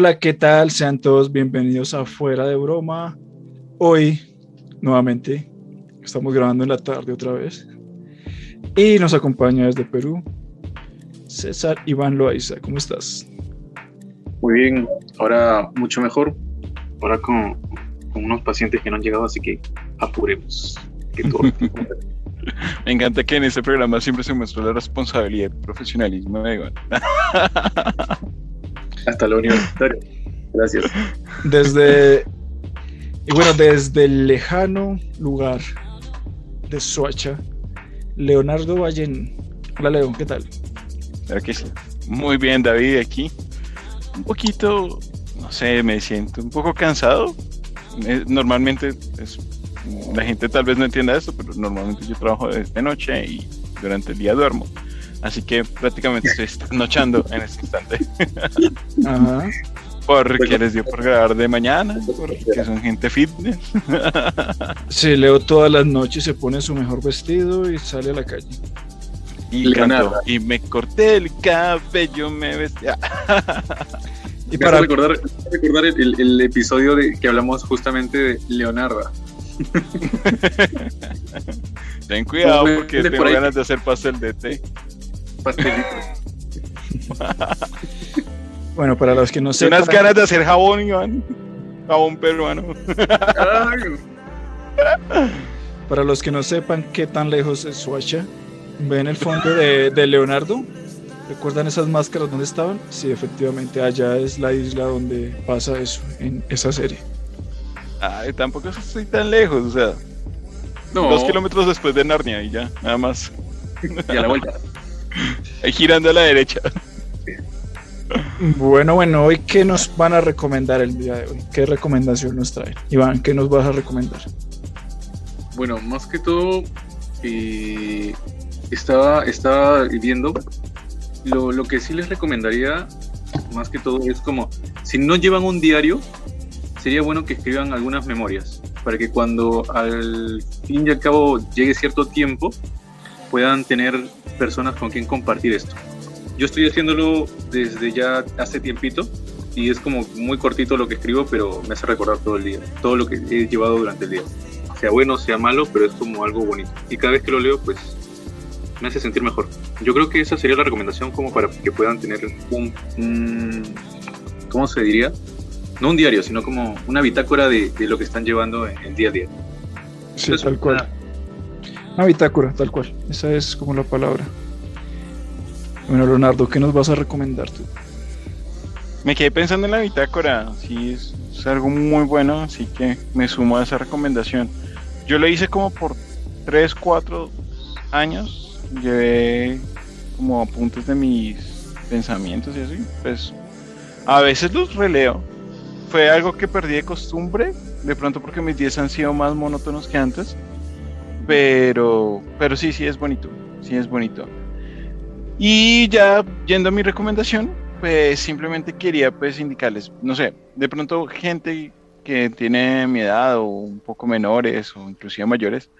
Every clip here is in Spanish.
Hola, ¿qué tal? Sean todos bienvenidos a Fuera de Broma. Hoy, nuevamente, estamos grabando en la tarde otra vez. Y nos acompaña desde Perú César Iván Loaiza. ¿Cómo estás? Muy bien, ahora mucho mejor. Ahora con, con unos pacientes que no han llegado, así que apuremos. Que todo Me encanta que en este programa siempre se muestra la responsabilidad y profesionalismo de Iván. Hasta la universitaria. Gracias. Desde, y bueno, desde el lejano lugar de Soacha, Leonardo Vallen. Hola, León, ¿qué tal? Claro que sí. Muy bien, David, aquí. Un poquito, no sé, me siento un poco cansado. Eh, Normalmente es la gente tal vez no entienda esto, pero normalmente yo trabajo de noche y durante el día duermo. Así que prácticamente estoy nochando en este instante. Ajá. Porque les dio por grabar de mañana, porque son gente fitness. Sí, Leo todas las noches se pone su mejor vestido y sale a la calle. Y Leonardo. cantó, y me corté el cabello, me vestía. Y para, recordar, recordar el, el- el episodio de, que hablamos justamente de Leonardo. Ten cuidado Pues, porque tengo por ganas de hacer pastel de té. Pastelitos. bueno, para los que no Tengo sepan, unas ganas de hacer jabón, Iván. Jabón peruano. Para los que no sepan qué tan lejos es Soacha, ven el fondo de, de Leonardo. ¿Recuerdan esas máscaras donde estaban? Sí, efectivamente, allá es la isla donde pasa eso, en esa serie. Ay, tampoco estoy tan lejos, o sea, no, dos kilómetros después de Narnia y ya, nada más. y a la vuelta. Girando a la derecha. Bueno, bueno, hoy qué nos van a recomendar el día de hoy? ¿Qué recomendación nos traen? Iván, ¿qué nos vas a recomendar? Bueno, más que todo, eh, estaba, estaba viendo. Lo, lo que sí les recomendaría, más que todo, es como, si no llevan un diario, sería bueno que escriban algunas memorias, para que cuando al fin y al cabo llegue cierto tiempo, puedan tener personas con quien compartir esto. Yo estoy haciéndolo desde ya hace tiempito y es como muy cortito lo que escribo, pero me hace recordar todo el día, todo lo que he llevado durante el día sea bueno, sea malo, pero es como algo bonito. Y cada vez que lo leo, pues me hace sentir mejor. Yo creo que esa sería la recomendación como para que puedan tener un, un- ¿cómo se diría? No un diario, sino como una bitácora de, de lo que están llevando en el día a día. Sí, Eso, tal cual. Una bitácora, tal cual. Esa es como la palabra. Bueno, Leonardo, ¿qué nos vas a recomendar tú? Me quedé pensando en la bitácora, sí, es, es algo muy bueno, así que me sumo a esa recomendación. Yo lo hice como por 3, 4 años, llevé como apuntes de mis pensamientos y así, pues a veces los releo. Fue algo que perdí de costumbre, de pronto porque mis días han sido más monótonos que antes, pero, pero sí, sí es bonito, sí es bonito. Y ya yendo a mi recomendación, pues simplemente quería pues indicarles, no sé, de pronto gente que tiene mi edad o un poco menores o inclusive mayores,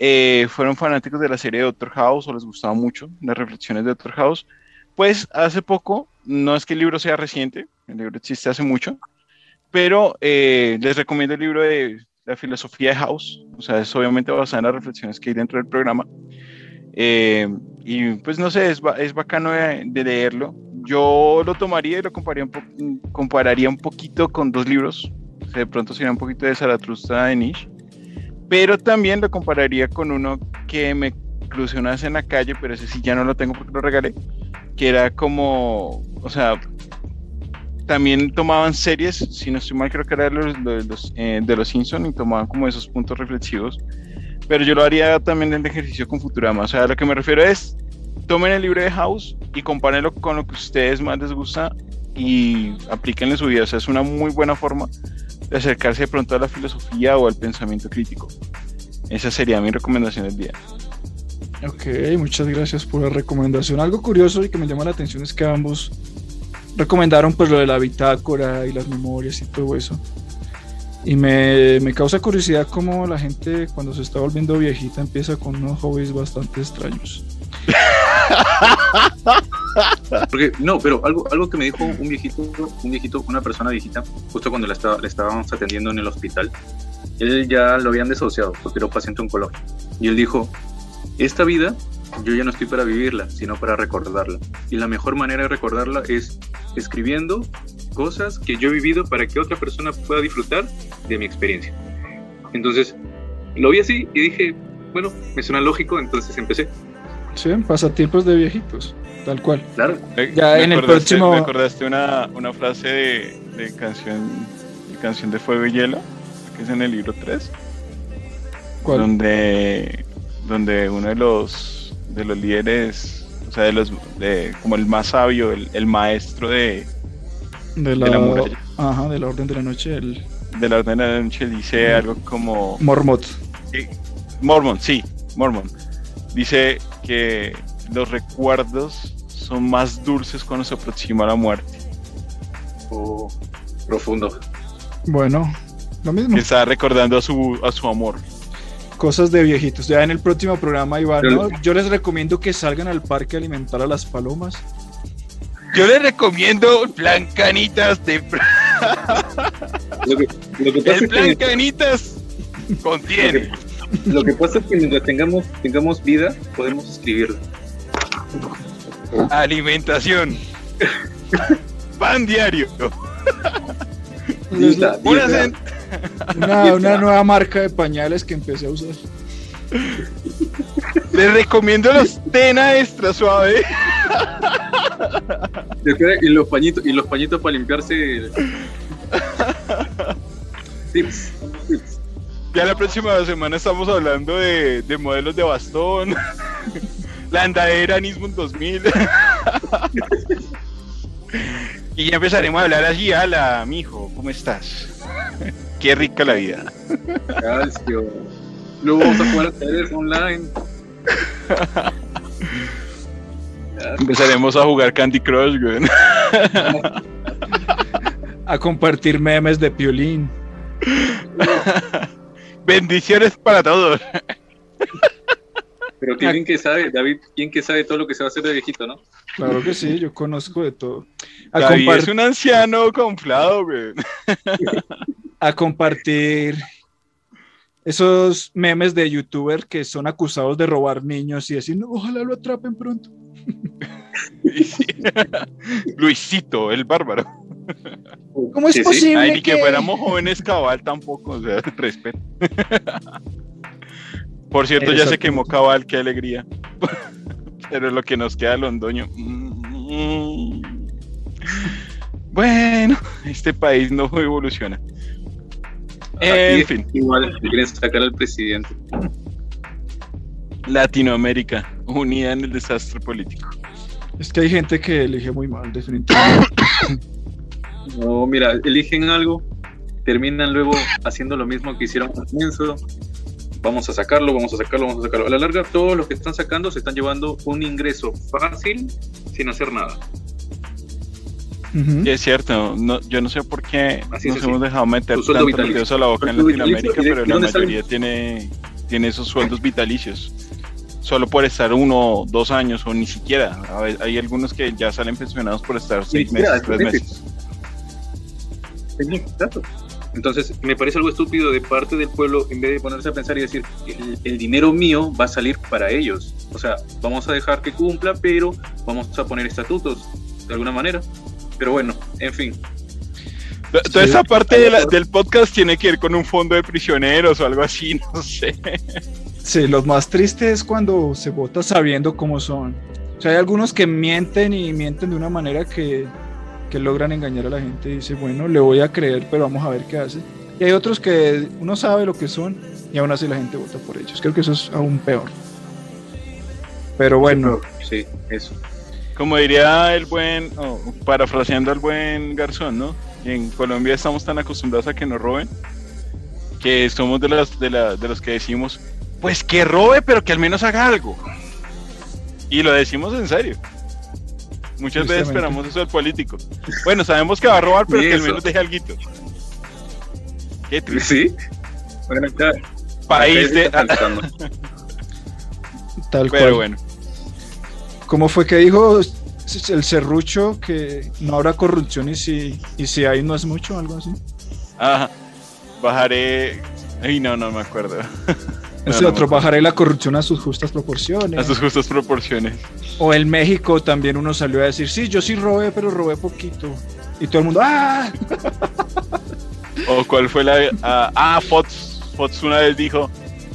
eh, fueron fanáticos de la serie de Doctor House o les gustaba mucho las reflexiones de Doctor House, pues hace poco, no es que el libro sea reciente, el libro existe hace mucho, pero eh, les recomiendo el libro de la filosofía de House, o sea, es obviamente basado en las reflexiones que hay dentro del programa. Eh, y pues no sé, es, es bacano de, de leerlo. Yo lo tomaría y lo compararía un, po- compararía un poquito con dos libros. que de pronto sería un poquito de Zaratustra de Nietzsche. Pero también lo compararía con uno que me crucé una vez en la calle, pero ese sí ya no lo tengo porque lo regalé. Que era como, o sea, también tomaban series, si no estoy mal, creo que era de los, de los, eh, y tomaban como esos puntos reflexivos. Pero yo lo haría también en el ejercicio con Futurama. O sea, lo que me refiero es, tomen el libro de House y compárenlo con lo que a ustedes más les gusta y aplíquenlo en su vida. O sea, es una muy buena forma de acercarse de pronto a la filosofía o al pensamiento crítico. Esa sería mi recomendación del día. Ok, muchas gracias por la recomendación. Algo curioso y que me llama la atención es que ambos recomendaron pues lo de la bitácora y las memorias y todo eso. Y me, me causa curiosidad cómo la gente cuando se está volviendo viejita empieza con unos hobbies bastante extraños. Porque, no, pero algo, algo que me dijo un viejito, un viejito, una persona viejita, justo cuando la estaba, le estábamos atendiendo en el hospital, él ya lo habían desociado porque era paciente oncológico. Y él dijo, esta vida yo ya no estoy para vivirla, sino para recordarla. Y la mejor manera de recordarla es escribiendo cosas que yo he vivido para que otra persona pueda disfrutar de mi experiencia. Entonces, lo vi así y dije, bueno, me suena lógico, entonces empecé. Sí, pasatiempos de viejitos, tal cual. Claro. Ya Me en el próximo- Me acordaste una, una frase de, de canción de canción de Fuego y Hielo, que es en el libro 3, ¿Cuál? donde, donde uno de los, de los líderes, o sea, de los, de, como el más sabio, el, el maestro de, De la, de la muralla. Ajá, de la Orden de la Noche, el de la Orden de la Noche, dice algo como... Mormont. Mormon, sí, Mormon. Dice que los recuerdos son más dulces cuando se aproxima la muerte. Oh, profundo. Bueno, lo mismo. Que está recordando a su, a su amor. Cosas de viejitos. Ya en el próximo programa, Iván, yo les recomiendo que salgan al parque a alimentar a las palomas. Yo le recomiendo plan canitas de Lo que, lo que pasa el es plan que, canitas contiene lo que pasa es que mientras tengamos, tengamos vida, podemos escribirla. alimentación. Pan diario. Dieta, Una Una, una nueva marca de pañales que empecé a usar. Les recomiendo los tena extra suave. Y los pañitos, y los pañitos para limpiarse. tips, tips. Ya la próxima semana estamos hablando de, de modelos de bastón. La andadera Nismon 2000. y ya empezaremos a hablar así, ala, mijo, ¿cómo estás? Qué rica la vida. Calcio. Luego vamos a jugar a ajedrez online. Empezaremos a jugar Candy Crush, güey. A compartir memes de piolín. Bendiciones para todos. Pero ¿quién que sabe, David? ¿Quién que sabe todo lo que se va a hacer de viejito, no? Claro que sí, yo conozco de todo. A, David es un anciano conflado, güey. A compartir esos memes de youtuber que son acusados de robar niños y decir, "No, ojalá lo atrapen pronto. Luisito, el bárbaro. ¿Cómo es Sí, sí. posible Ay, ni que que- fuéramos jóvenes cabal tampoco, o sea, respeto. Por cierto, ya se quemó cabal, qué alegría. Pero lo que nos queda Londoño. mm, Bueno, este país no evoluciona. En fin, Igual, quieren sacar al presidente. Latinoamérica, unida en el desastre político. Es que hay gente que elige muy mal, definitivamente. No, mira, eligen algo, terminan luego haciendo lo mismo que hicieron al comienzo. Vamos a sacarlo, vamos a sacarlo, vamos a sacarlo. A la larga, todos los que están sacando se están llevando un ingreso fácil sin hacer nada. Es cierto, no, yo no sé por qué Así nos hemos dejado meter tanto dedos a la boca en Latinoamérica, vitalicio, ¿y de- pero la mayoría tiene, tiene esos sueldos vitalicios. Solo por estar uno, dos años o ni siquiera. A ver, hay algunos que ya salen pensionados por estar seis siquiera, meses, tres meses. Entonces, me parece algo estúpido de parte del pueblo, en vez de ponerse a pensar y decir, el, el dinero mío va a salir para ellos. O sea, vamos a dejar que cumpla, pero vamos a poner estatutos, de alguna manera. Pero bueno, en fin. Toda Sí. esa parte de la- del podcast tiene que ir con un fondo de prisioneros o algo así, no sé. Sí, lo más triste es cuando se vota sabiendo cómo son. O sea, hay algunos que mienten y mienten de una manera que, que logran engañar a la gente y dice, bueno, le voy a creer, pero vamos a ver qué hace. Y hay otros que uno sabe lo que son y aún así la gente vota por ellos. Creo que eso es aún peor. Pero bueno, Sí, eso. Como diría el buen, oh, parafraseando al buen Garzón, ¿no? En Colombia estamos tan acostumbrados a que nos roben que somos de, las, de, la- de los que decimos, pues que robe, pero que al menos haga algo. Y lo decimos en serio. Muchas veces esperamos eso del político. Bueno, sabemos que va a robar, pero que al menos deje algo. Qué triste. ¿Sí? Bueno, ya, País de... tal cual. Pero bueno. ¿Cómo fue que dijo? el serrucho que no habrá corrupción y si, y si hay no es mucho, algo así. Ajá. Bajaré. Ay, no, no me acuerdo. Ese otro, bajaré la corrupción a sus justas proporciones. A sus justas proporciones. O en México también uno salió a decir, sí, yo sí robé, pero robé poquito. Y todo el mundo, ¡ah! o cuál fue la... ah, ah, Fox, Fox una vez dijo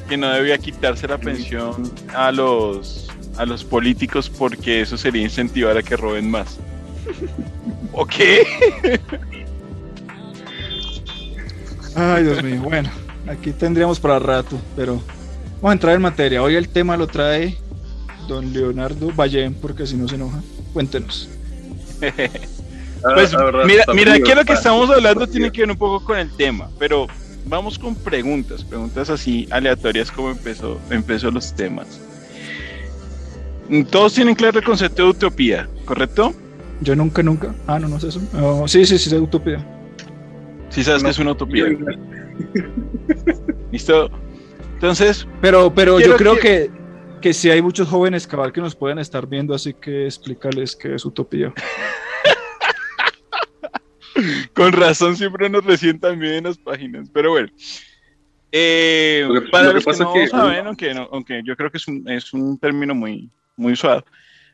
que no debía quitarse la pensión a los, a los políticos porque eso sería incentivar a que roben más. ¿O qué? Ay, Dios mío. Bueno, aquí tendríamos para rato, pero vamos a entrar en materia. Hoy el tema lo trae don Leonardo Ballén, porque si no se enoja. Cuéntenos. pues mira, mira que lo que estamos hablando tiene que ver un poco con el tema, pero vamos con preguntas, preguntas así aleatorias como empezó, empezó los temas. Todos tienen claro el concepto de utopía, ¿correcto? Yo nunca, nunca. Ah, no, no sé eso. Oh, sí, sí, sí, es utopía. Sí sabes que es una utopía. ¿Listo? Entonces... Pero, pero yo creo que... que, si hay muchos jóvenes cabal que nos pueden estar viendo, así que explícales qué es utopía. Con razón siempre nos resientan bien en las páginas, pero bueno. Eh, para los que no saben, aunque, aunque, yo creo que es un, es un término muy, muy suave,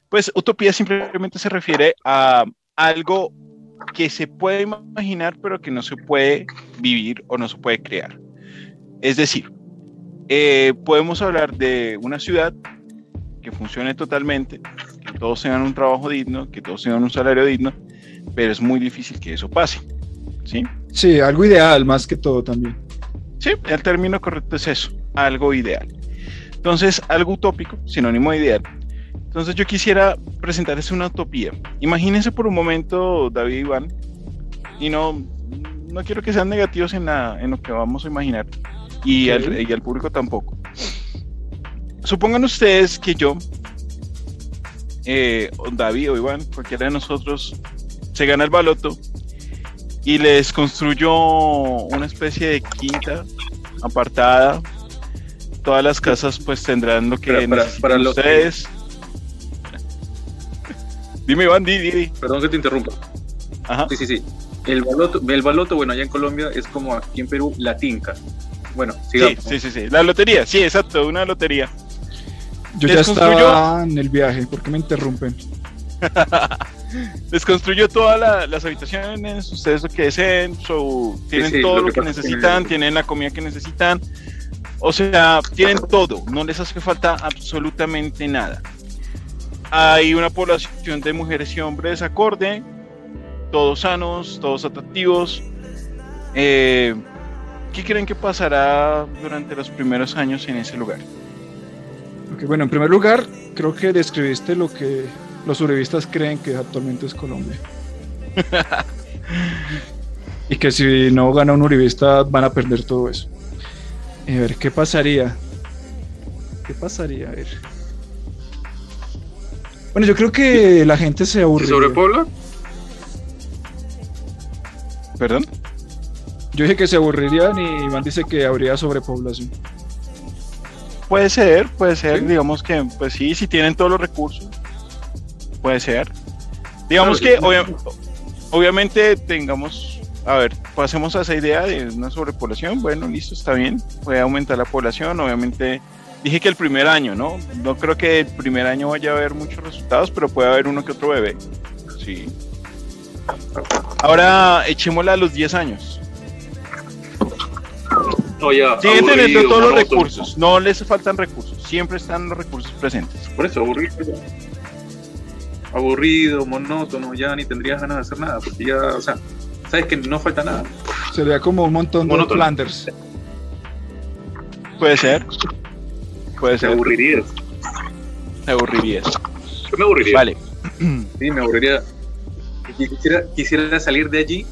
pues utopía simplemente se refiere a algo que se puede imaginar pero que no se puede vivir o no se puede crear. Es decir, eh, podemos hablar de una ciudad que funcione totalmente, que todos tengan un trabajo digno, que todos tengan un salario digno, pero es muy difícil que eso pase. ¿Sí? Sí, algo ideal más que todo también. Sí, el término correcto es eso, algo ideal. Entonces, algo utópico, sinónimo de ideal, entonces yo quisiera presentarles una utopía. Imagínense por un momento, David y Iván, y no, no quiero que sean negativos en, la, en lo que vamos a imaginar, y, al, y al público tampoco. Supongan ustedes que yo, eh, David o Iván, cualquiera de nosotros, se gana el baloto y les construyo una especie de quinta apartada. Todas las casas pues tendrán lo que para, para, ustedes. Dime, Iván, di, di, Perdón que te interrumpa. Ajá. Sí, sí, sí. El baloto, el baloto, bueno, allá en Colombia es como aquí en Perú, la tinca. Bueno, sigamos. Sí, sí, sí, La lotería, sí, exacto, una lotería. Yo ya estaba en el viaje, ¿por qué me interrumpen? Les construyo todas las habitaciones, ustedes lo que deseen, tienen todo lo que, necesitan, tienen la comida que necesitan, o sea, tienen todo, no les hace falta absolutamente nada hay una población de mujeres y hombres acorde, todos sanos, todos atractivos. Eh, ¿Qué creen que pasará durante los primeros años en ese lugar? bueno, en primer lugar, creo que describiste lo que los surrevistas creen que actualmente es Colombia. y que si no gana un uribista van a perder todo eso. A ver, ¿qué pasaría? ¿Qué pasaría? A ver. Bueno, yo creo que la gente se aburre. ¿Sobre Puebla? ¿Perdón? Yo dije que se aburrirían y Iván dice que habría sobrepoblación. Puede ser, puede ser. Digamos que, pues sí, si tienen todos los recursos. Puede ser. Digamos que, obviamente, tengamos. A ver, pasemos a esa idea de una sobrepoblación. Bueno, listo, está bien. Puede aumentar la población. Obviamente, dije que el primer año, ¿no? No creo que el primer año vaya a haber muchos resultados, pero puede haber uno que otro bebé. Sí. Ahora echémosla a los 10 años. No, ya. Siguen teniendo todos los recursos, no les faltan recursos, siempre están los recursos presentes. Por eso, aburrido. Aburrido, monótono, ya ni tendrías ganas de hacer nada, porque ya, o sea, sabes que no falta nada. Sería como un montón de Flanders. Puede ser. Puede ser. Me aburrirías. Me aburrirías. Yo me aburriría. Vale. Sí, me aburriría. Quisiera, quisiera salir de allí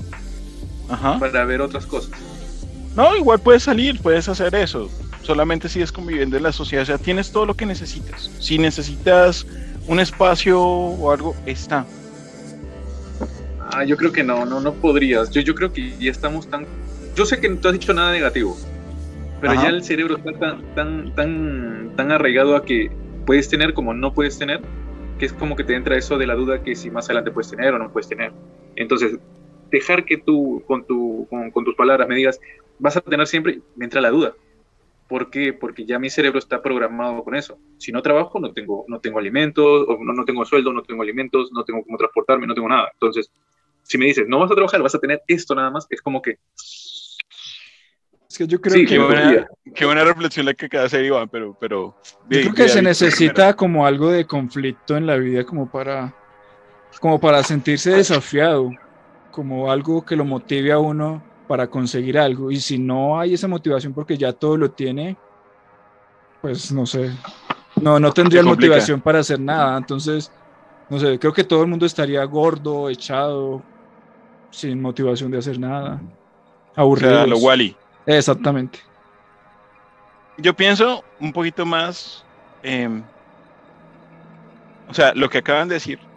para ver otras cosas. No, igual puedes salir, puedes hacer eso. Solamente si es conviviendo en la sociedad. O sea, tienes todo lo que necesitas. Si necesitas un espacio o algo, está. Ah, yo creo que no, no, no podrías. Yo, yo creo que ya estamos tan. Yo sé que no te has dicho nada negativo, pero ya el cerebro está tan, tan, tan, tan arraigado a que puedes tener como no puedes tener, que es como que te entra eso de la duda que si más adelante puedes tener o no puedes tener. Entonces, dejar que tú con, tu, con, tus palabras me digas, vas a tener siempre, me entra la duda. ¿Por qué? Porque ya mi cerebro está programado con eso. Si no trabajo, no tengo, no tengo alimentos, o no, no tengo sueldo, no tengo alimentos, no tengo cómo transportarme, no tengo nada. Entonces, si me dices, no vas a trabajar, vas a tener esto nada más, es como que... Es que yo creo Sí, que... qué buena, qué buena reflexión la que acaba de hacer Iván, pero... pero Yo creo que se necesita como algo de conflicto en la vida como para, como para sentirse desafiado, como algo que lo motive a uno para conseguir algo. Y si no hay esa motivación porque ya todo lo tiene, pues no sé, no, no tendría motivación para hacer nada. Entonces, no sé, creo que todo el mundo estaría gordo, echado, sin motivación de hacer nada. O Aburrido. sea, lo Wally. Exactamente. Yo pienso un poquito más... em, o sea, lo que acaban de decir,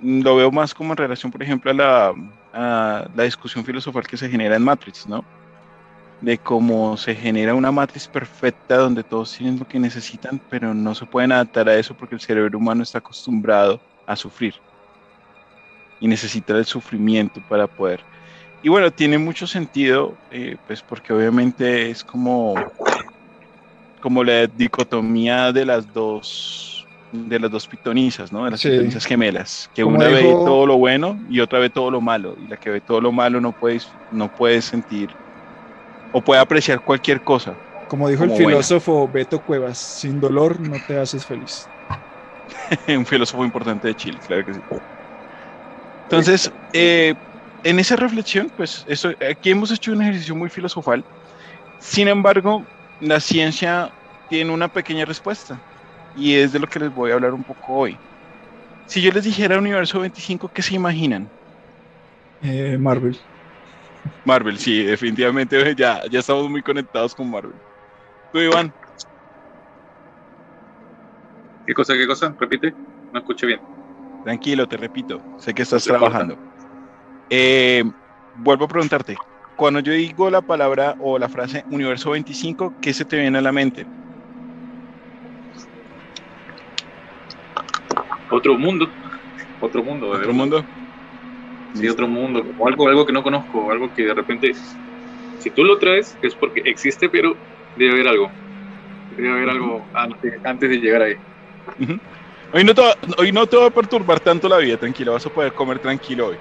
lo veo más como en relación, por ejemplo, a la, a la discusión filosofal que se genera en Matrix, ¿no? De cómo se genera una matriz perfecta donde todos tienen lo que necesitan, pero no se pueden adaptar a eso porque el cerebro humano está acostumbrado a sufrir y necesita el sufrimiento para poder. Y bueno, tiene mucho sentido, eh, pues porque obviamente es como, como la dicotomía de las dos de las dos pitonizas, ¿no? De las Sí. pitonizas gemelas, que Como una ve dijo- todo lo bueno y otra ve todo lo malo, y la que ve todo lo malo no puede, no puede sentir o puede apreciar cualquier cosa. Como dijo Como el buena. filósofo Beto Cuevas, sin dolor no te haces feliz. un filósofo importante de Chile, claro que sí. Entonces, eh, en esa reflexión, pues eso, aquí hemos hecho un ejercicio muy filosofal. Sin embargo, la ciencia tiene una pequeña respuesta y es de lo que les voy a hablar un poco hoy. Si yo les dijera Universo 25, ¿qué se imaginan? Eh, Marvel. Marvel, sí, definitivamente ya, ya estamos muy conectados con Marvel. Tú, Iván, ¿Qué cosa, qué cosa? Repite, no escuché bien. Tranquilo, te repito, sé que estás corta. Eh, vuelvo a preguntarte, cuando yo digo la palabra o la frase universo 25, ¿qué se te viene a la mente? Otro mundo, otro mundo, ¿Otro verdad. mundo? Sí, otro mundo, o algo, algo que no conozco, algo que de repente, si tú lo traes, es porque existe, pero debe haber algo. Debe haber algo antes, antes de llegar ahí. Ujú. Hoy no, te va, hoy no te va a perturbar tanto la vida, tranquilo, vas a poder comer tranquilo hoy.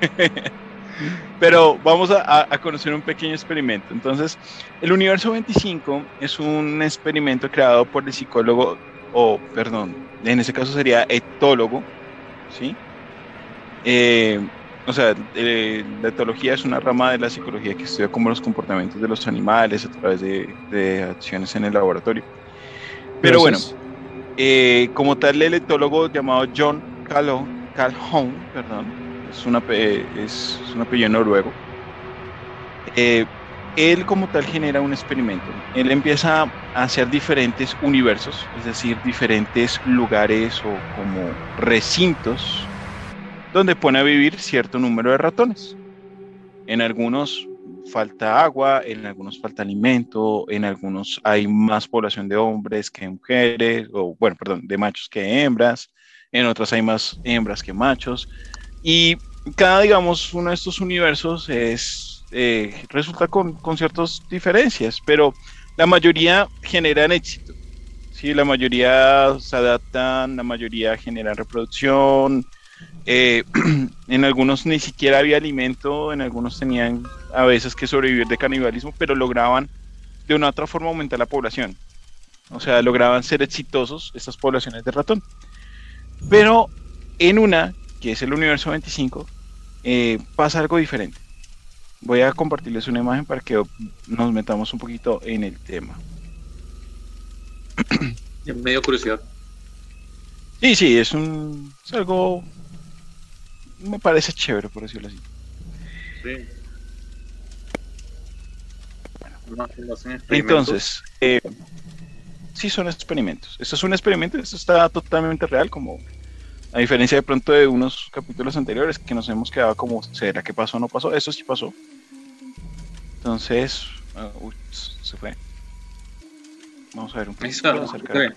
Pero vamos a, conocer un pequeño experimento. Entonces, el universo 25 es un experimento creado por el psicólogo, o perdón, en ese caso sería etólogo, ¿sí? Eh, o sea, eh, la etología es una rama de la psicología que estudia cómo los comportamientos de los animales a través de, de acciones en el laboratorio. Pero bueno, eh, como tal, el etólogo llamado John Calhoun, Calhoun perdón, es, una, es, es un apellido noruego, eh, él como tal genera un experimento. Él empieza a hacer diferentes universos, es decir, diferentes lugares o como recintos donde pone a vivir cierto número de ratones. En algunos falta agua, en algunos falta alimento, en algunos hay más población de hombres que mujeres, o bueno, perdón, de machos que hembras, en otras hay más hembras que machos, y cada, digamos, uno de estos universos es, eh, resulta con, con ciertas diferencias, pero la mayoría generan éxito, ¿sí? La mayoría se adaptan, la mayoría generan reproducción, eh, en algunos ni siquiera había alimento, en algunos tenían a veces que sobrevivir de canibalismo, pero lograban de una u otra forma aumentar la población. O sea, lograban ser exitosos estas poblaciones de ratón. Pero en una, que es el universo 25, eh, pasa algo diferente. Voy a compartirles una imagen para que nos metamos un poquito en el tema. Me dio curiosidad. Sí, sí, es un es algo me parece chévere por decirlo así. Sí. No, no hacen experimentos. Entonces, eh, sí son experimentos. Esto es un experimento, esto está totalmente real, como a diferencia de pronto de unos capítulos anteriores que nos hemos quedado como, ¿será que pasó o no pasó? Eso sí pasó. Entonces, uy, se fue. Vamos a ver un poquito está. acerca.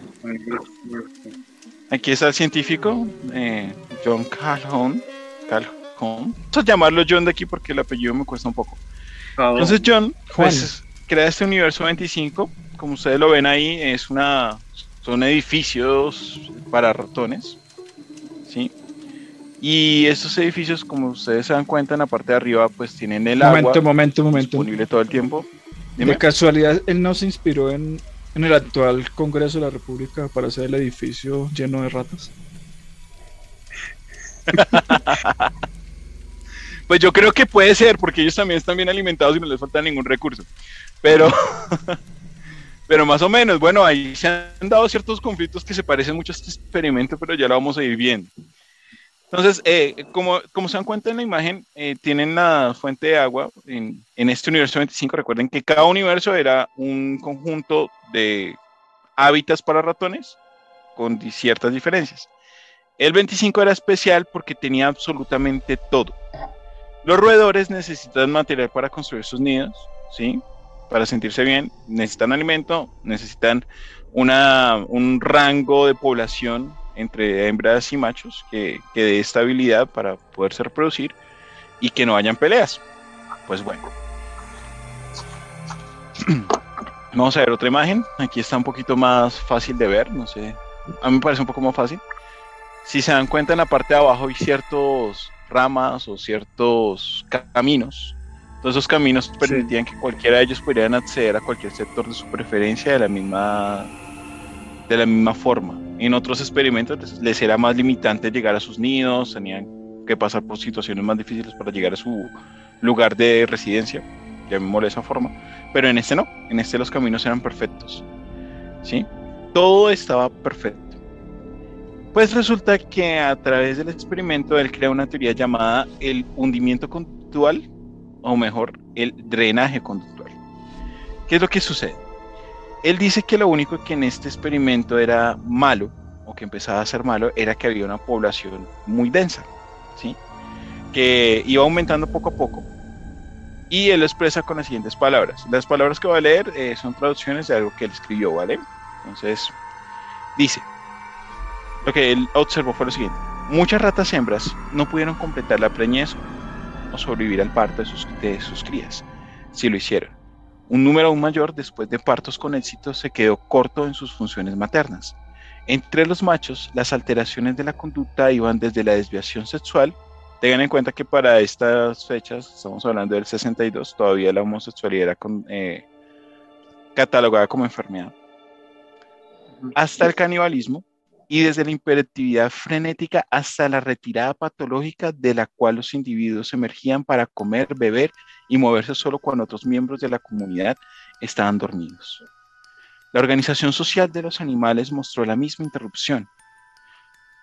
Aquí está el científico, eh, John Calhoun. Calhoun. Vamos a llamarlo John de aquí porque el apellido me cuesta un poco. Entonces John pues, crea este universo 25. Como ustedes lo ven ahí, es una, son edificios para ratones. ¿Sí? Y estos edificios, como ustedes se dan cuenta, en la parte de arriba, pues tienen el momento, agua momento, momento. disponible todo el tiempo. De casualidad, él no se inspiró en, en el actual Congreso de la República para hacer el edificio lleno de ratas. pues yo creo que puede ser, porque ellos también están bien alimentados y no les falta ningún recurso. Pero, pero más o menos, bueno, ahí se han dado ciertos conflictos que se parecen mucho a este experimento, pero ya lo vamos a ir viendo. Entonces, eh, como, como se dan cuenta en la imagen, eh, tienen la fuente de agua en, en, este universo 25. Recuerden que cada universo era un conjunto de hábitats para ratones con ciertas diferencias. El 25 era especial porque tenía absolutamente todo. Los roedores necesitan material para construir sus nidos, ¿sí? Para sentirse bien, necesitan alimento, necesitan una, un rango de población entre hembras y machos que, que dé estabilidad para poderse reproducir y que no hayan peleas. Pues bueno. Vamos a ver otra imagen. Aquí está un poquito más fácil de ver. No sé. A mí me parece un poco más fácil. Si se dan cuenta, en la parte de abajo hay ciertos ramas o ciertos caminos. Todos esos caminos permitían que cualquiera de ellos pudieran acceder a cualquier sector de su preferencia de la misma, de la misma forma. En otros experimentos les era más limitante llegar a sus nidos, tenían que pasar por situaciones más difíciles para llegar a su lugar de residencia, llamémoslo de esa forma, pero en este no, en este los caminos eran perfectos, ¿sí? Todo estaba perfecto. Pues resulta que a través del experimento él crea una teoría llamada el hundimiento conductual, o mejor, el drenaje conductual. ¿Qué es lo que sucede? Él dice que lo único que en este experimento era malo, o que empezaba a ser malo, era que había una población muy densa, ¿sí? que iba aumentando poco a poco. Y él lo expresa con las siguientes palabras. Las palabras que voy a leer eh, son traducciones de algo que él escribió, ¿vale? Entonces, dice, lo que él observó fue lo siguiente. Muchas ratas hembras no pudieron completar la preñez o sobrevivir al parto de sus, de sus crías. Si lo hicieron, un número aún mayor, después de partos con éxito, se quedó corto en sus funciones maternas. Entre los machos, las alteraciones de la conducta iban desde la desviación sexual. Tengan en cuenta que para estas fechas, estamos hablando del 62, todavía la homosexualidad era eh, catalogada como enfermedad, hasta el canibalismo y desde la hiperactividad frenética hasta la retirada patológica de la cual los individuos emergían para comer, beber y moverse solo cuando otros miembros de la comunidad estaban dormidos. La organización social de los animales mostró la misma interrupción.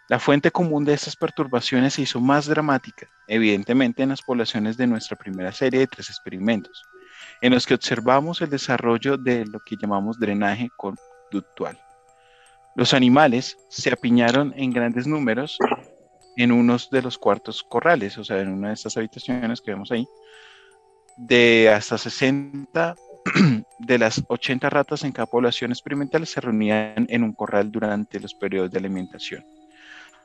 La fuente común de estas perturbaciones se hizo más dramática, evidentemente en las poblaciones de nuestra primera serie de tres experimentos, en los que observamos el desarrollo de lo que llamamos drenaje conductual. Los animales se apiñaron en grandes números en unos de los cuartos corrales, o sea, en una de estas habitaciones que vemos ahí, de hasta 60 de las 80 ratas en cada población experimental se reunían en un corral durante los periodos de alimentación.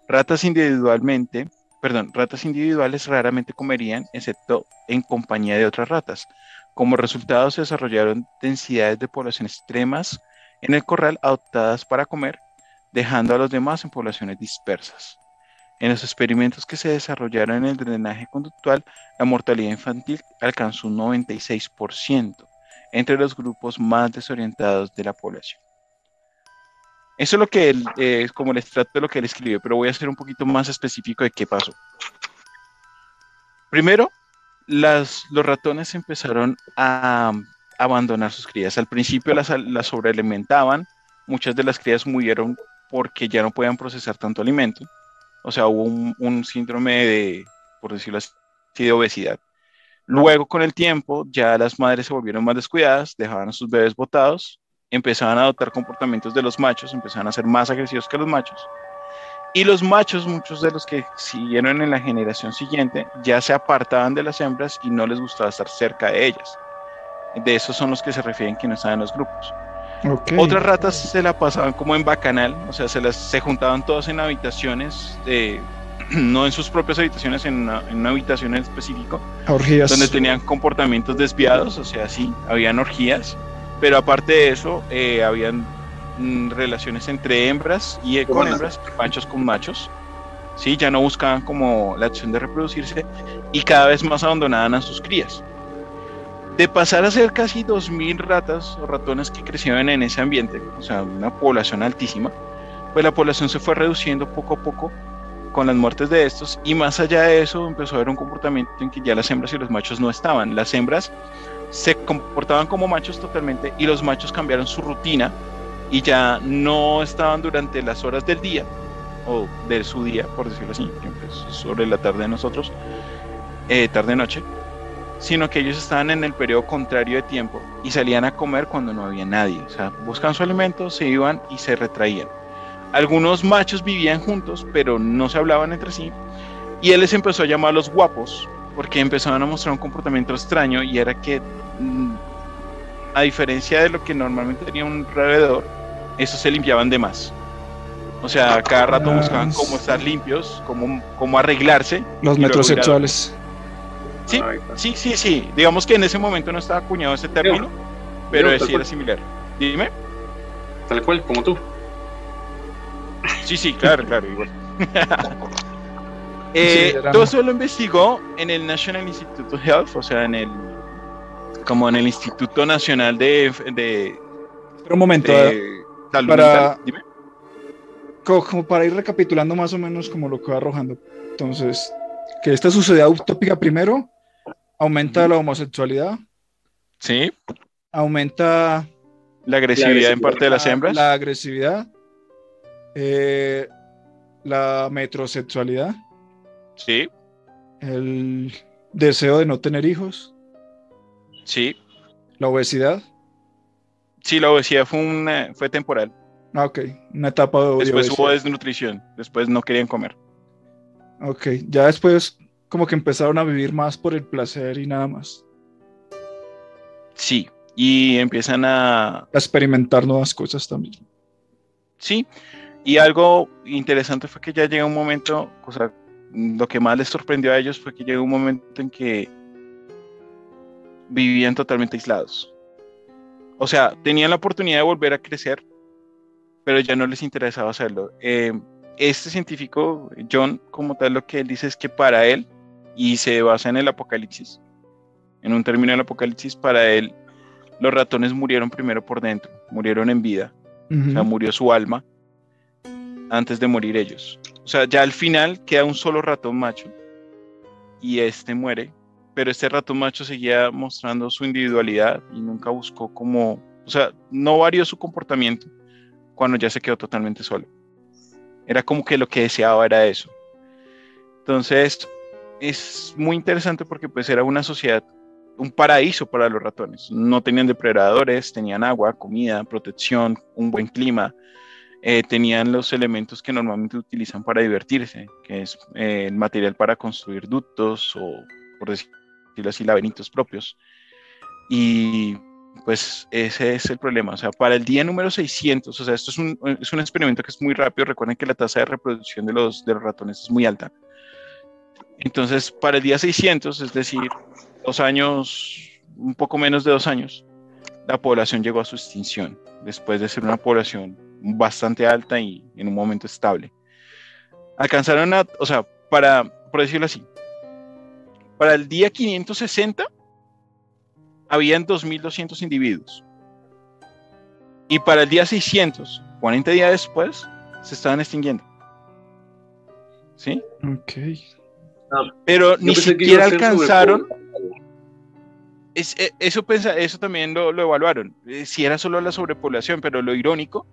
Ratas individualmente, perdón, ratas individuales raramente comerían, excepto en compañía de otras ratas. Como resultado se desarrollaron densidades de población extremas en el corral adoptadas para comer, dejando a los demás en poblaciones dispersas. En los experimentos que se desarrollaron en el drenaje conductual, la mortalidad infantil alcanzó un 96% entre los grupos más desorientados de la población. Eso es lo que eh, como el extracto de lo que él escribió, pero voy a ser un poquito más específico de qué pasó. Primero, las, los ratones empezaron a abandonar sus crías. Al principio las, sobrealimentaban, muchas de las crías murieron porque ya no podían procesar tanto alimento o sea, hubo un, síndrome de, por decirlo así, de obesidad. Luego, con el tiempo, ya las madres se volvieron más descuidadas, dejaban a sus bebés botados, empezaban a adoptar comportamientos de los machos, empezaban a ser más agresivos que los machos. Y los machos, muchos de los que siguieron en la generación siguiente, ya se apartaban de las hembras y no les gustaba estar cerca de ellas. De esos son los que se refieren que no estaban en los grupos. Otras ratas se la pasaban como en bacanal, o sea, se las se juntaban todas en habitaciones, no en sus propias habitaciones, en una, en una habitación en específico, Orgías. donde tenían comportamientos desviados, o sea, sí, habían orgías, pero aparte de eso, eh, habían mm, relaciones entre hembras y eh, con hembras, machos con machos. Sí, ya no buscaban como la acción de reproducirse y cada vez más abandonaban a sus crías. De pasar a ser casi 2.000 ratas o ratones que crecieron en ese ambiente, o sea, una población altísima, pues la población se fue reduciendo poco a poco con las muertes de estos y más allá de eso empezó a haber un comportamiento en que ya las hembras y los machos no estaban. Las hembras se comportaban como machos totalmente y los machos cambiaron su rutina y ya no estaban durante las horas del día o de su día, por decirlo así, sobre la tarde de nosotros, eh, tarde-noche, sino que ellos estaban en el periodo contrario de tiempo y salían a comer cuando no había nadie. O sea, buscaban su alimento, se iban y se retraían. Algunos machos vivían juntos, pero no se hablaban entre sí. Y él les empezó a llamar los guapos, porque empezaban a mostrar un comportamiento extraño y era que, mm, a diferencia de lo que normalmente tenía un roedor, esos se limpiaban de más. O sea, cada rato buscaban cómo estar limpios, cómo, cómo arreglarse. Los metrosexuales. Sí, está. Sí, sí, sí. Digamos que en ese momento no estaba acuñado ese término, pero Yo, sí era cual. similar. Dime. Tal cual, como tú. Sí, sí, claro, claro, igual. Eh, Sí, todo eso lo investigó en el National Institute of Health, o sea, en el como en el Instituto Nacional de, de, Pero un momento, de Salud para- Mental. Dime. co- como para ir recapitulando más o menos como lo que va arrojando. Entonces, que esta sociedad utópica primero aumenta la homosexualidad, Sí, aumenta la agresividad en agresividad. parte de las la- hembras. la agresividad, eh, la metrosexualidad, Sí, el deseo de no tener hijos, sí. la obesidad. Sí, la obesidad fue, una, fue temporal. Ah, ok, una etapa de Después obesidad. hubo desnutrición. Después no querían comer. Ok, ya después como que empezaron a vivir más por el placer y nada más. Sí. Y empiezan a, A experimentar nuevas cosas también. Sí, y algo interesante fue que ya llega un momento, o sea, lo que más les sorprendió a ellos fue que llegó un momento en que vivían totalmente aislados. O sea, tenían la oportunidad de volver a crecer, pero ya no les interesaba hacerlo. Eh, este científico, John, como tal, lo que él dice es que para él, y se basa en el apocalipsis, en un término del apocalipsis, para él, los ratones murieron primero por dentro, murieron en vida. Ujú. O sea, murió su alma antes de morir ellos. O sea, ya al final queda un solo ratón macho y este muere, pero este ratón macho seguía mostrando su individualidad y nunca buscó como, o sea, no varió su comportamiento cuando ya se quedó totalmente solo. Era como que lo que deseaba era eso. Entonces, es muy interesante porque pues era una sociedad, un paraíso para los ratones. No tenían depredadores, tenían agua, comida, protección, un buen clima. eh, tenían los elementos que normalmente utilizan para divertirse, que es eh, el material para construir ductos o, por decirlo así, laberintos propios. Y pues ese es el problema. O sea, para el día número 600, o sea, esto es un, es un experimento que es muy rápido. Recuerden que la tasa de reproducción de los, de los ratones es muy alta. Entonces, para el día 600, es decir, dos años, un poco menos de dos años, la población llegó a su extinción, después de ser una población bastante alta y en un momento estable. Alcanzaron a, o sea, para, por decirlo así, para el día 560 habían 2.200 individuos. Y para el día 600, 40 días después, se estaban extinguiendo. ¿Sí? Ok. Pero ni siquiera alcanzaron es- eh, eso, eso también lo, lo evaluaron, eh, si era solo la sobrepoblación, pero lo irónico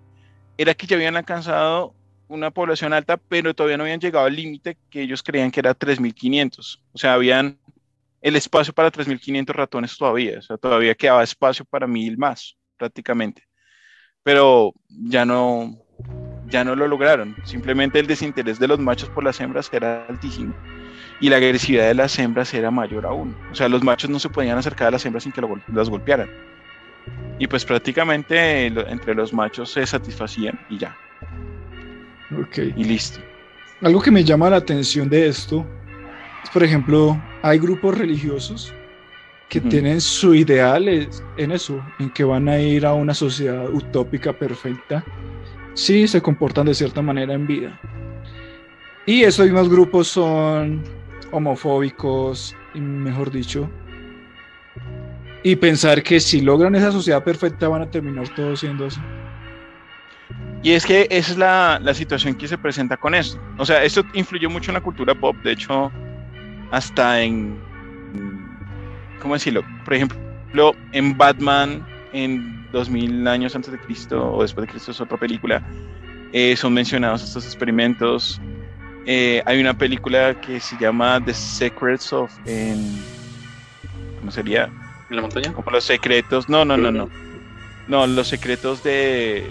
era que ya habían alcanzado una población alta, pero todavía no habían llegado al límite que ellos creían que era 3.500. O sea, habían el espacio para 3.500 ratones todavía, o sea, todavía quedaba espacio para mil más, prácticamente. Pero ya no, ya no lo lograron. Simplemente el desinterés de los machos por las hembras era altísimo y la agresividad de las hembras era mayor aún. O sea, los machos no se podían acercar a las hembras sin que lo las golpearan. Y pues prácticamente entre los machos se satisfacían y ya. Ok. Y listo. Algo que me llama la atención de esto es, por ejemplo, hay grupos religiosos que tienen su ideal en eso, en que van a ir a una sociedad utópica perfecta si se comportan de cierta manera en vida. Y esos mismos grupos son homofóbicos, mejor dicho. Y pensar que si logran esa sociedad perfecta van a terminar todos siendo así. Y es que esa es la, la, situación que se presenta con esto. O sea, esto influyó mucho en la cultura pop. De hecho, hasta en ¿cómo decirlo? Por ejemplo, en Batman, en 2000 años antes de Cristo o después de Cristo es otra película, eh, son mencionados estos experimentos. Eh, hay una película que se llama The Secrets of... ¿Cómo sería? ¿En la montaña? Como los secretos. No, no, no, no. No, los secretos de...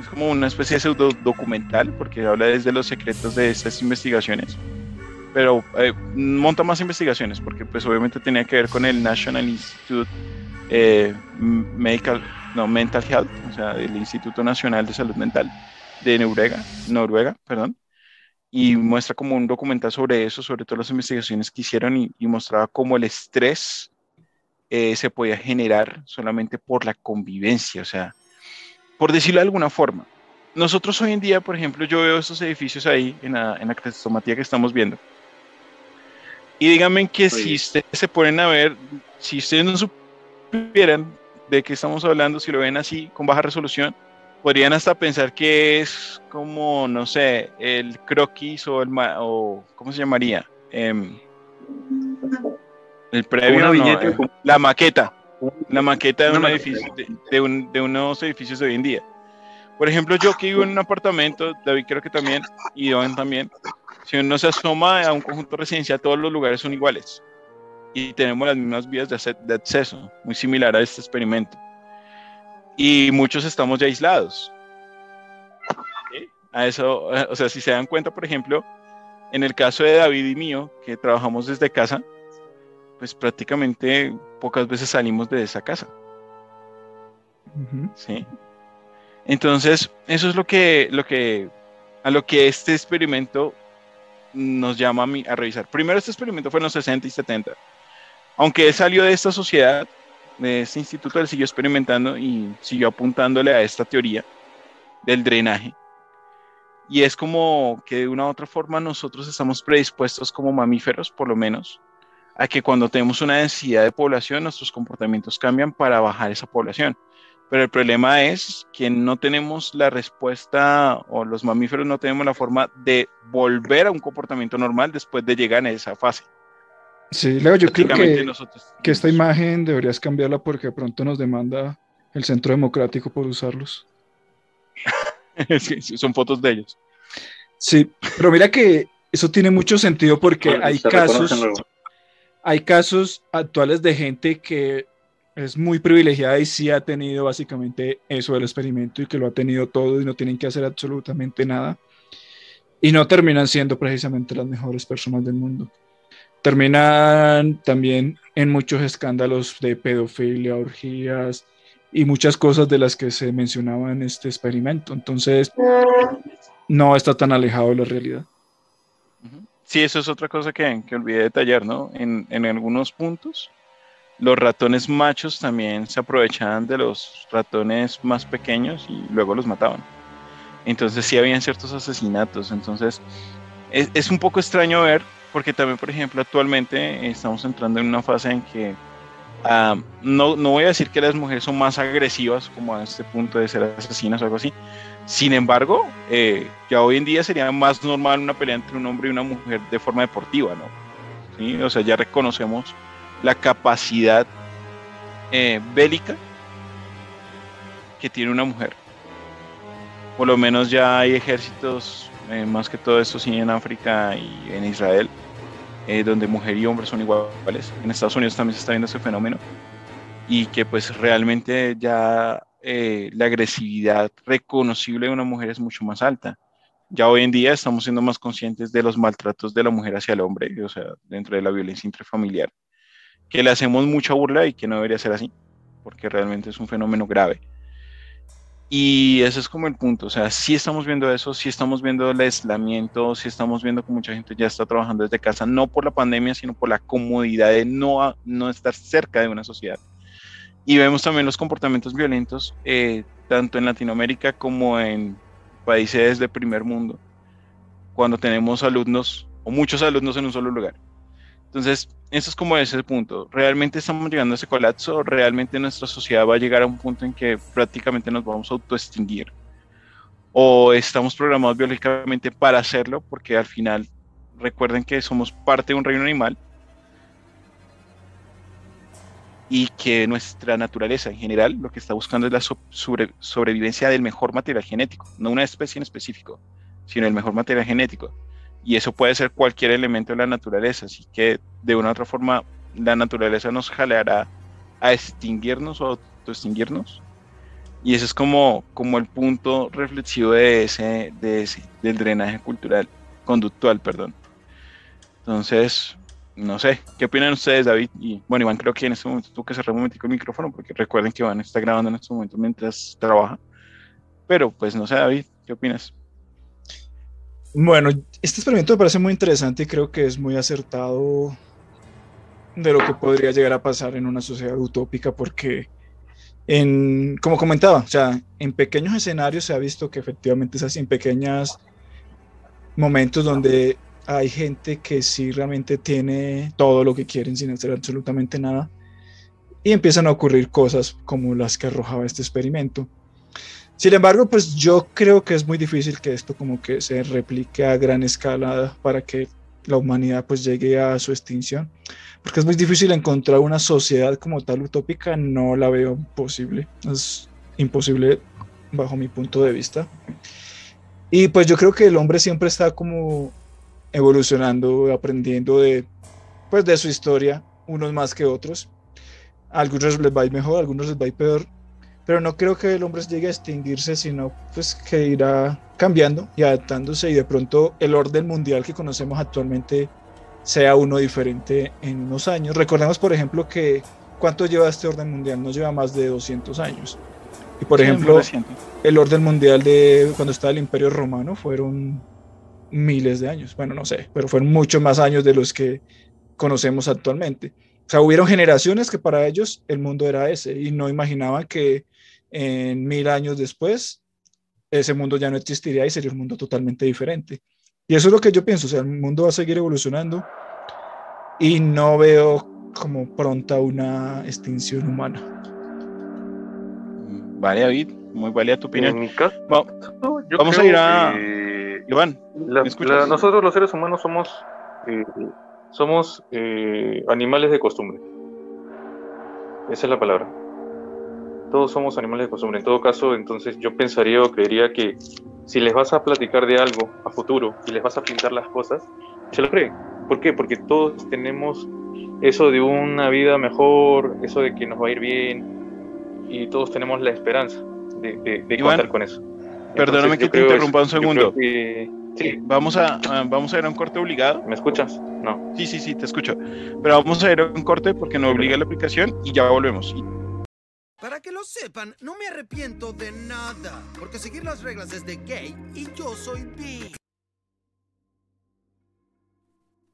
Es como una especie de pseudo documental porque habla desde los secretos de estas investigaciones pero eh, monta más investigaciones porque pues obviamente tenía que ver con el National Institute eh, Medical, no, Mental Health, o sea, el Instituto Nacional de Salud Mental de Noruega, Noruega, perdón, y muestra como un documental sobre eso, sobre todas las investigaciones que hicieron y, mostraba cómo el estrés eh, se podía generar solamente por la convivencia, o sea, por decirlo de alguna forma. Nosotros hoy en día, por ejemplo, yo veo esos edificios ahí en la, en la que estamos viendo, y díganme que si ustedes se ponen a ver, si ustedes no supieran de qué estamos hablando, si lo ven así con baja resolución, podrían hasta pensar que es como, no sé, el croquis o el, o ¿cómo se llamaría? Em, el previo, no, la maqueta, la maqueta de un edificio, de, un, de unos edificios de hoy en día. Por ejemplo, yo que vivo en un apartamento, David creo que también, y Don también, si uno se asoma a un conjunto residencial, todos los lugares son iguales y tenemos las mismas vías de, acceso, muy similar a este experimento. Y muchos estamos ya aislados. A eso, o sea, si se dan cuenta, por ejemplo, en el caso de David y mío, que trabajamos desde casa, pues prácticamente pocas veces salimos de esa casa. Sí. Entonces, eso es lo que, lo que, a lo que este experimento nos llama a, a revisar. Primero, este experimento fue en los 60 y 70. Aunque él salió de esta sociedad, de este instituto, él siguió experimentando y siguió apuntándole a esta teoría del drenaje. Y es como que de una u otra forma nosotros estamos predispuestos como mamíferos, por lo menos, a que cuando tenemos una densidad de población, nuestros comportamientos cambian para bajar esa población. Pero el problema es que no tenemos la respuesta o los mamíferos no tenemos la forma de volver a un comportamiento normal después de llegar a esa fase. Sí, luego yo creo que, que esta imagen deberías cambiarla porque de pronto nos demanda el Centro Democrático por usarlos. sí, son fotos de ellos. Sí, pero mira que eso tiene mucho sentido porque hay casos, hay casos actuales de gente que es muy privilegiada y sí ha tenido básicamente eso del experimento y que lo ha tenido todo y no tienen que hacer absolutamente nada. Y no terminan siendo precisamente las mejores personas del mundo. Terminan también en muchos escándalos de pedofilia, orgías y muchas cosas de las que se mencionaba en este experimento. Entonces, no está tan alejado de la realidad. Sí, eso es otra cosa que, que olvidé detallar, ¿no? En, en algunos puntos los ratones machos también se aprovechaban de los ratones más pequeños y luego los mataban. Entonces sí habían ciertos asesinatos. Entonces es, un poco extraño ver, porque también, por ejemplo, actualmente estamos entrando en una fase en que ah, no, no voy a decir que las mujeres son más agresivas como a este punto de ser asesinas o algo así. Sin embargo, eh, ya hoy en día sería más normal una pelea entre un hombre y una mujer de forma deportiva, ¿no? ¿Sí? O sea, ya reconocemos la capacidad eh, bélica que tiene una mujer. Por lo menos ya hay ejércitos, eh, más que todo esto sí en África y en Israel, eh, donde mujer y hombre son iguales. En Estados Unidos también se está viendo ese fenómeno y que pues realmente ya la agresividad reconocible de una mujer es mucho más alta. Ya hoy en día estamos siendo más conscientes de los maltratos de la mujer hacia el hombre, o sea, dentro de la violencia intrafamiliar que le hacemos mucha burla y que no debería ser así. porque realmente es un fenómeno grave. Y ese es como el punto, o sea, sí estamos viendo eso, sí estamos viendo el aislamiento, sí estamos viendo que mucha gente ya está trabajando desde casa, no por la pandemia, sino por la comodidad de no, no estar cerca de una sociedad. Y vemos también los comportamientos violentos, eh, tanto en Latinoamérica como en países de primer mundo, cuando tenemos alumnos o muchos alumnos en un solo lugar. Entonces, eso es como ese punto. ¿Realmente estamos llegando a ese colapso? ¿Realmente nuestra sociedad va a llegar a un punto en que prácticamente nos vamos a autoextinguir? ¿O estamos programados biológicamente para hacerlo? Porque al final, recuerden que somos parte de un reino animal y que nuestra naturaleza en general lo que está buscando es la sobrevivencia del mejor material genético, no una especie en específico, sino el mejor material genético y eso puede ser cualquier elemento de la naturaleza, así que de una u otra forma la naturaleza nos jaleará a extinguirnos o autoextinguirnos. Y ese es como, como el punto reflexivo de ese, de ese, del drenaje cultural, conductual, perdón. Entonces, no sé, ¿qué opinan ustedes, David? Y bueno, Iván, creo que en este momento tuvo que cerrar un momentico el micrófono, porque recuerden que Iván está grabando en este momento mientras trabaja. Pero, pues no sé, David, ¿qué opinas? Bueno, este experimento me parece muy interesante y creo que es muy acertado de lo que podría llegar a pasar en una sociedad utópica porque en, como comentaba, o sea, en pequeños escenarios se ha visto que efectivamente es así, en pequeños momentos donde hay gente que sí realmente tiene todo lo que quieren sin hacer absolutamente nada y empiezan a ocurrir cosas como las que arrojaba este experimento. Sin embargo, pues yo creo que es muy difícil que esto como que se replique a gran escala para que la humanidad pues llegue a su extinción, porque es muy difícil encontrar una sociedad como tal utópica, no la veo posible, es imposible bajo mi punto de vista. Y pues yo creo que el hombre siempre está como evolucionando, aprendiendo de pues de su historia, unos más que otros. Algunos les va a ir mejor, algunos les va a ir peor, pero no creo que el hombre llegue a extinguirse, sino pues que irá cambiando y adaptándose y de pronto el orden mundial que conocemos actualmente sea uno diferente en unos años. Recordemos, por ejemplo, que ¿cuánto lleva este orden mundial? No lleva más de 200 años. Y por ejemplo, el orden mundial de cuando estaba el Imperio Romano fueron miles de años. Bueno, no sé, pero fueron muchos más años de los que conocemos actualmente. O sea, hubieron generaciones que para ellos el mundo era ese y no imaginaban que en mil años después, ese mundo ya no existiría y sería un mundo totalmente diferente. Y eso es lo que yo pienso, o sea, el mundo va a seguir evolucionando y no veo como pronta una extinción humana. Vale, David, muy válida tu opinión. En mi caso, vamos a ir a... Iván, nosotros los seres humanos somos, eh, somos eh, animales de costumbre. Esa es la palabra todos somos animales de costumbre. En todo caso, entonces yo pensaría o creería que si les vas a platicar de algo a futuro y les vas a pintar las cosas, se lo creen. ¿Por qué? Porque todos tenemos eso de una vida mejor, eso de que nos va a ir bien y todos tenemos la esperanza de, de, contar con eso. perdóname que te interrumpa un segundo. sí. Vamos a, vamos a ir a un corte obligado. ¿Me escuchas? No. Sí, sí, sí, te escucho. Pero vamos a ir a un corte porque no obliga la aplicación y ya volvemos. Para que lo sepan, no me arrepiento de nada, porque seguir las reglas es de gay y yo soy bi.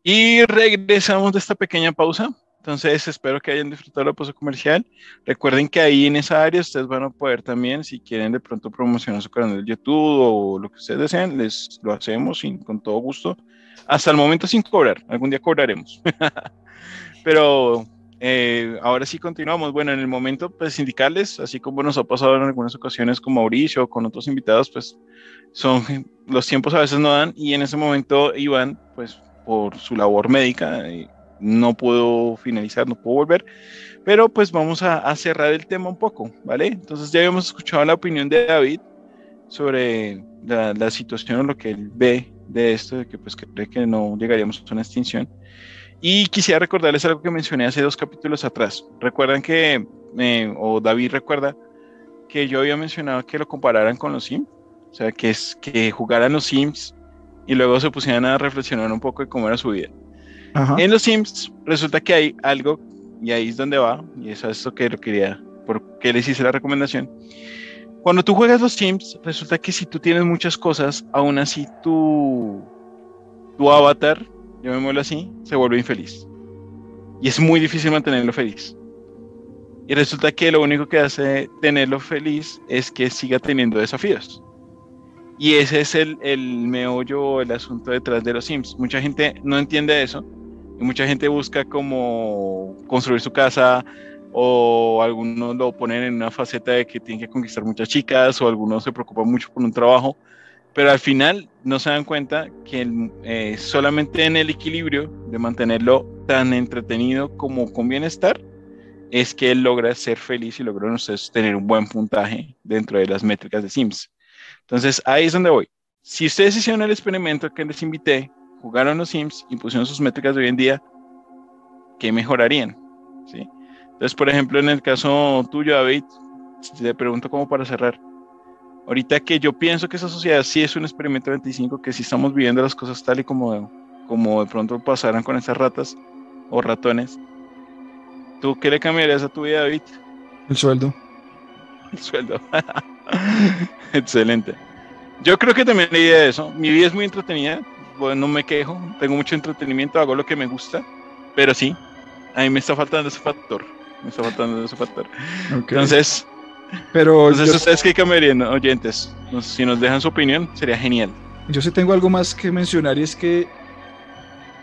Y regresamos de esta pequeña pausa. Entonces espero que hayan disfrutado la pausa comercial. Recuerden que ahí en esa área ustedes van a poder también, si quieren de pronto promocionar su canal de YouTube o lo que ustedes deseen, les lo hacemos con todo gusto. Hasta el momento sin cobrar. Algún día cobraremos. Pero eh, ahora sí continuamos. Bueno, en el momento, pues indicarles, así como nos ha pasado en algunas ocasiones con Mauricio o con otros invitados, pues son los tiempos a veces no dan y en ese momento Iván, pues por su labor médica, eh, no pudo finalizar, no pudo volver, pero pues vamos a, cerrar el tema un poco, ¿vale? Entonces ya habíamos escuchado la opinión de David sobre la, la situación o lo que él ve de esto, de que pues cree que no llegaríamos a una extinción. Y quisiera recordarles algo que mencioné hace dos capítulos atrás. Recuerdan que, eh, o David recuerda, que yo había mencionado que lo compararan con los Sims. O sea, que, es, que jugaran los Sims y luego se pusieran a reflexionar un poco de cómo era su vida. En los Sims resulta que hay algo, y ahí es donde va, y eso es lo que lo quería por qué les hice la recomendación. Cuando tú juegas los Sims, resulta que si tú tienes muchas cosas, aún así tu, tu avatar, llamémoslo así, se vuelve infeliz. Y es muy difícil mantenerlo feliz. Y resulta que lo único que hace tenerlo feliz es que siga teniendo desafíos. Y ese es el, el meollo, el asunto detrás de los Sims. Mucha gente no entiende eso. Y mucha gente busca como construir su casa o algunos lo ponen en una faceta de que tienen que conquistar muchas chicas o algunos se preocupan mucho por un trabajo. Pero al final no se dan cuenta que eh, solamente en el equilibrio de mantenerlo tan entretenido como con bienestar es que él logra ser feliz y logran ustedes tener un buen puntaje dentro de las métricas de Sims. Entonces, ahí es donde voy. Si ustedes hicieron el experimento que les invité, jugaron los Sims y pusieron sus métricas de hoy en día, ¿qué mejorarían? ¿Sí? Entonces, por ejemplo, en el caso tuyo, David, te pregunto como para cerrar. Ahorita que yo pienso que esa sociedad sí es un experimento 25, que sí estamos viviendo las cosas tal y como, como de pronto pasaran con esas ratas o ratones, ¿Tú qué le cambiarías a tu vida, David? El sueldo. El sueldo. Excelente. Yo creo que también la idea de eso. Mi vida es muy entretenida. Bueno, no me quejo. Tengo mucho entretenimiento. Hago lo que me gusta. Pero sí, a mí me está faltando ese factor. Me está faltando ese factor. Entonces, pero entonces ustedes qué cambiarían, oyentes. Si nos dejan su opinión, sería genial. Yo sí tengo algo más que mencionar y es que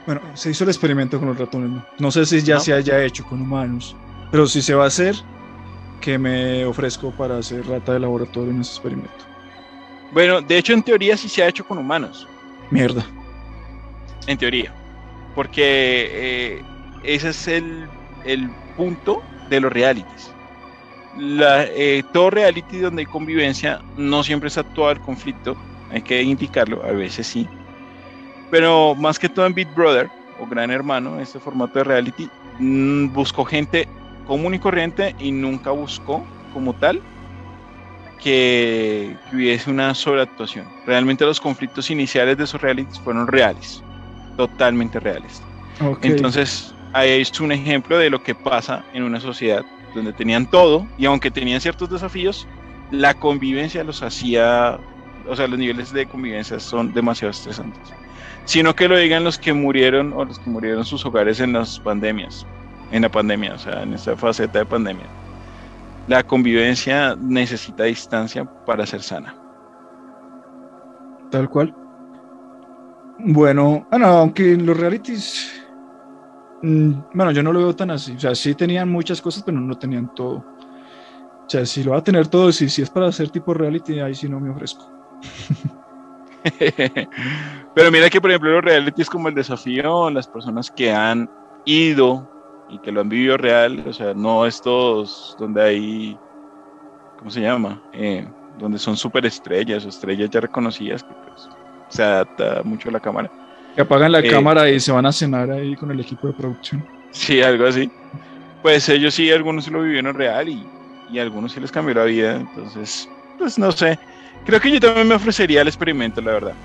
bueno, se hizo el experimento con los ratones. No, sé si ya se haya hecho con humanos, pero si se va a hacer, que me ofrezco para hacer rata de laboratorio en ese experimento. Bueno, de hecho, en teoría sí se ha hecho con humanos. Mierda. En teoría. Porque eh, ese es el, el, punto de los realities. La, eh, todo reality donde hay convivencia no siempre es actuar el conflicto, hay que indicarlo, a veces sí, pero más que todo en Big Brother o Gran Hermano, este formato de reality, mm, buscó gente común y corriente y nunca buscó como tal que, hubiese una sobreactuación. Realmente los conflictos iniciales de esos realities fueron reales, totalmente reales. Entonces, ahí es un ejemplo de lo que pasa en una sociedad donde tenían todo y aunque tenían ciertos desafíos, la convivencia los hacía, o sea, los niveles de convivencia son demasiado estresantes sino que lo digan los que murieron o los que murieron sus hogares en las pandemias, en la pandemia, o sea, en esta faceta de pandemia. La convivencia necesita distancia para ser sana. Tal cual. Bueno, ah, aunque los realities, bueno, yo no lo veo tan así. O sea, sí tenían muchas cosas, pero no tenían todo. O sea, si lo va a tener todo, si, si es para hacer tipo reality, ahí sí no me ofrezco. Pero mira que, por ejemplo, los realities como el desafío, las personas que han ido y que lo han vivido real, o sea, no estos donde hay, ¿cómo se llama? Eh, donde son superestrellas o estrellas ya reconocidas, que pues se adapta mucho a la cámara. Que apagan la eh, cámara y se van a cenar ahí con el equipo de producción. Sí, algo así. Pues ellos sí, algunos lo vivieron real y, y a algunos sí les cambió la vida, entonces, pues no sé. Creo que yo también me ofrecería el experimento, la verdad.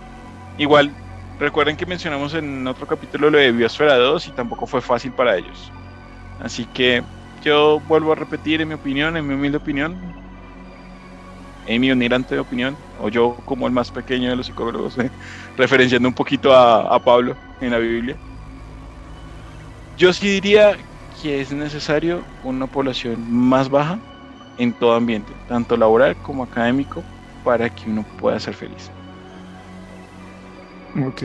Igual, recuerden que mencionamos en otro capítulo lo de Biosfera 2 y tampoco fue fácil para ellos. Así que yo vuelvo a repetir en mi opinión, en mi humilde opinión, en mi de opinión, o yo como el más pequeño de los psicólogos, eh, referenciando un poquito a, a Pablo en la Biblia. Yo sí diría que es necesario una población más baja en todo ambiente, tanto laboral como académico, para que uno pueda ser feliz. Ok.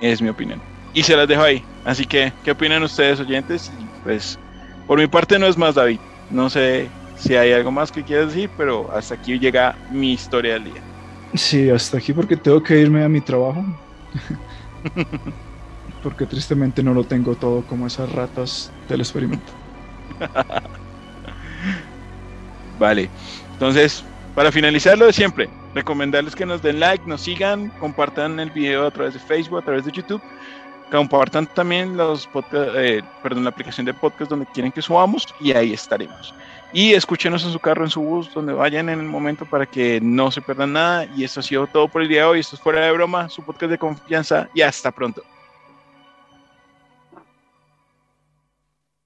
Es mi opinión. Y se las dejo ahí. Así que, ¿qué opinan ustedes, oyentes? pues, por mi parte no es más, David. No sé si hay algo más que quieras decir, pero hasta aquí llega mi historia del día. Sí, hasta aquí porque tengo que irme a mi trabajo. porque tristemente no lo tengo todo como esas ratas del experimento. vale. Entonces, para finalizar lo de siempre, recomendarles que nos den like, nos sigan, compartan el video a través de Facebook, a través de YouTube, compartan también los eh, perdón, la aplicación de podcast donde quieren que subamos y ahí estaremos. Y escúchenos en su carro, en su bus, donde vayan en el momento para que no se pierdan nada. Y esto ha sido todo por el día de hoy. Esto es Fuera de Broma, su podcast de confianza y hasta pronto.